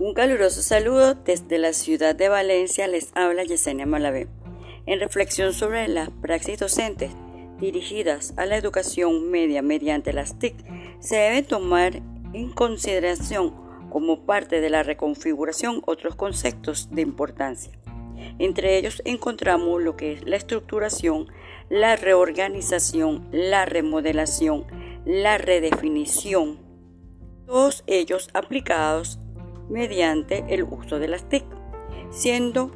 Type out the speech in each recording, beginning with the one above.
Un caluroso saludo desde la ciudad de Valencia les habla Yesenia Malavé. En reflexión sobre las praxis docentes dirigidas a la educación media mediante las TIC, se debe tomar en consideración como parte de la reconfiguración otros conceptos de importancia. Entre ellos encontramos lo que es la estructuración, la reorganización, la remodelación, la redefinición, todos ellos aplicados mediante el uso de las TIC, siendo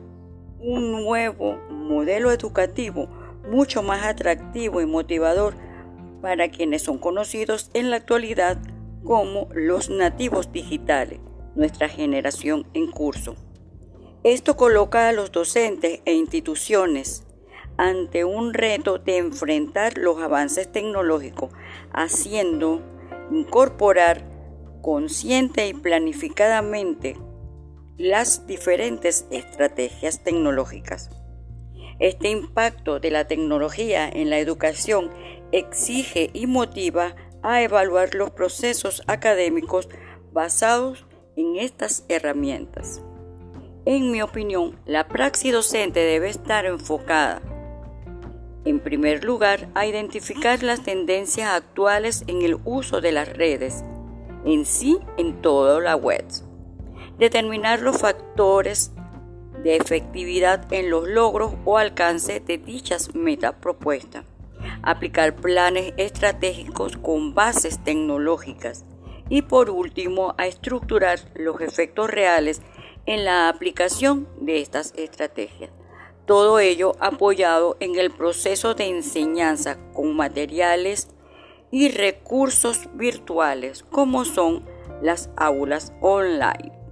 un nuevo modelo educativo mucho más atractivo y motivador para quienes son conocidos en la actualidad como los nativos digitales, nuestra generación en curso. Esto coloca a los docentes e instituciones ante un reto de enfrentar los avances tecnológicos, haciendo incorporar consciente y planificadamente las diferentes estrategias tecnológicas. Este impacto de la tecnología en la educación exige y motiva a evaluar los procesos académicos basados en estas herramientas. En mi opinión, la praxis docente debe estar enfocada, en primer lugar, a identificar las tendencias actuales en el uso de las redes en sí en toda la web. Determinar los factores de efectividad en los logros o alcance de dichas metas propuestas. Aplicar planes estratégicos con bases tecnológicas. Y por último, a estructurar los efectos reales en la aplicación de estas estrategias. Todo ello apoyado en el proceso de enseñanza con materiales y recursos virtuales como son las aulas online.